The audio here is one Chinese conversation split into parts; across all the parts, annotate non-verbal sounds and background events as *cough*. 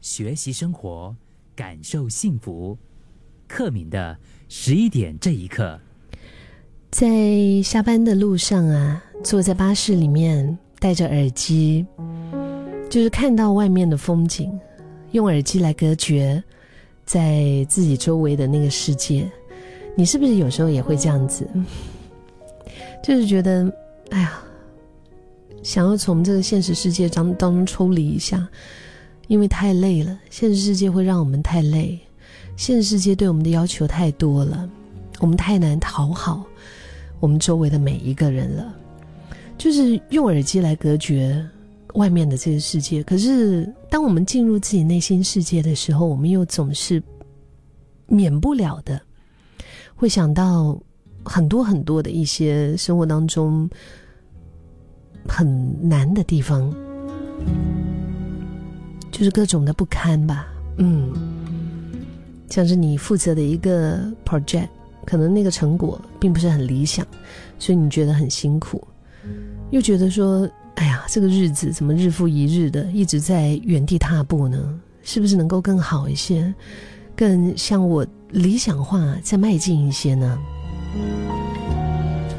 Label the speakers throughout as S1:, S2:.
S1: 学习生活，感受幸福。克敏的十一点这一刻，
S2: 在下班的路上啊，坐在巴士里面，戴着耳机，就是看到外面的风景，用耳机来隔绝在自己周围的那个世界。你是不是有时候也会这样子？*laughs* 就是觉得，哎呀，想要从这个现实世界当当中抽离一下，因为太累了。现实世界会让我们太累，现实世界对我们的要求太多了，我们太难讨好我们周围的每一个人了。就是用耳机来隔绝外面的这个世界。可是，当我们进入自己内心世界的时候，我们又总是免不了的会想到。很多很多的一些生活当中很难的地方，就是各种的不堪吧。嗯，像是你负责的一个 project，可能那个成果并不是很理想，所以你觉得很辛苦，又觉得说，哎呀，这个日子怎么日复一日的一直在原地踏步呢？是不是能够更好一些，更向我理想化再迈进一些呢？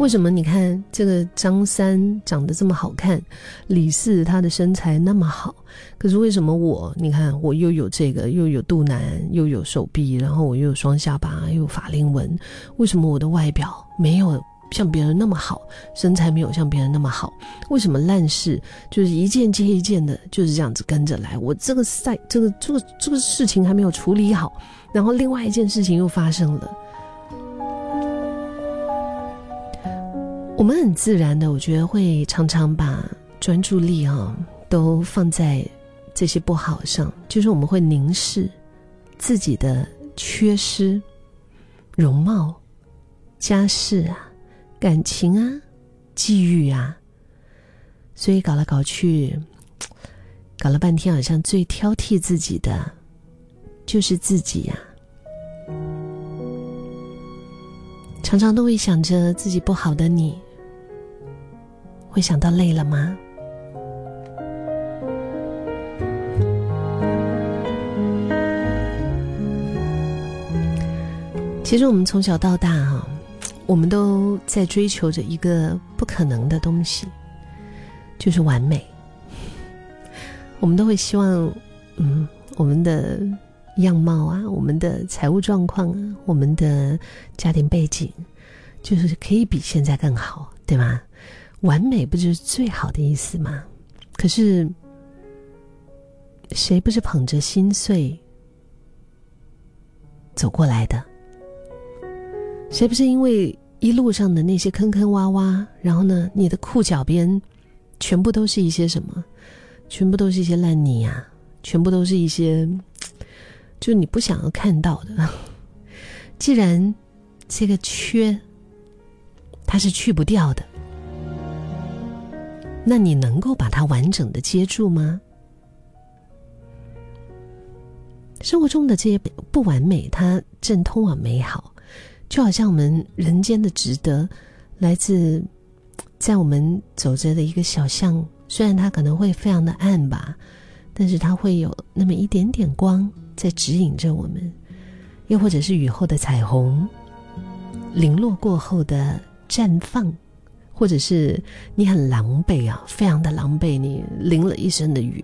S2: 为什么你看这个张三长得这么好看，李四他的身材那么好，可是为什么我你看我又有这个又有肚腩又有手臂，然后我又有双下巴又有法令纹，为什么我的外表没有像别人那么好，身材没有像别人那么好？为什么烂事就是一件接一件的就是这样子跟着来？我这个赛这个这个这个事情还没有处理好，然后另外一件事情又发生了。我们很自然的，我觉得会常常把专注力啊都放在这些不好上，就是我们会凝视自己的缺失、容貌、家世啊、感情啊、际遇啊，所以搞来搞去，搞了半天，好像最挑剔自己的就是自己呀。常常都会想着自己不好的你。会想到累了吗？其实我们从小到大哈，我们都在追求着一个不可能的东西，就是完美。我们都会希望，嗯，我们的样貌啊，我们的财务状况啊，我们的家庭背景，就是可以比现在更好，对吗？完美不就是最好的意思吗？可是，谁不是捧着心碎走过来的？谁不是因为一路上的那些坑坑洼洼，然后呢，你的裤脚边全部都是一些什么？全部都是一些烂泥啊！全部都是一些，就你不想要看到的。*laughs* 既然这个缺，它是去不掉的。那你能够把它完整的接住吗？生活中的这些不完美，它正通往美好，就好像我们人间的值得，来自 *tsk* 在我们走着的一个小巷，虽然它可能会非常的暗吧，但是它会有那么一点点光在指引着我们，又或者是雨后的彩虹，零落过后的绽放。或者是你很狼狈啊，非常的狼狈，你淋了一身的雨，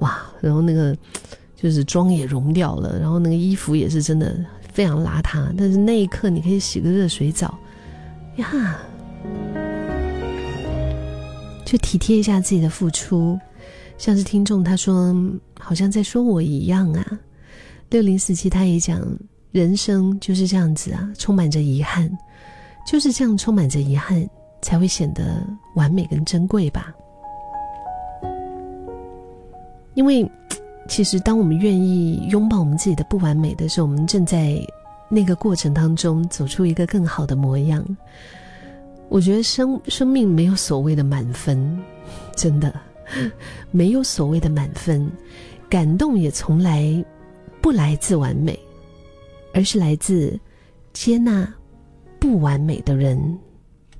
S2: 哇，然后那个 *tsk* 就是妆也融掉了，然后那个衣服也是真的非常邋遢，但是那一刻你可以洗个热水澡，呀，就体贴一下自己的付出，像是听众他说好像在说我一样啊，六零四七他也讲人生就是这样子啊，充满着遗憾，就是这样充满着遗憾。才会显得完美跟珍贵吧。因为，其实当我们愿意拥抱我们自己的不完美的时候，我们正在那个过程当中走出一个更好的模样。我觉得生生命没有所谓的满分，真的 *laughs* 没有所谓的满分。感动也从来不来自完美，而是来自接纳不完美的人。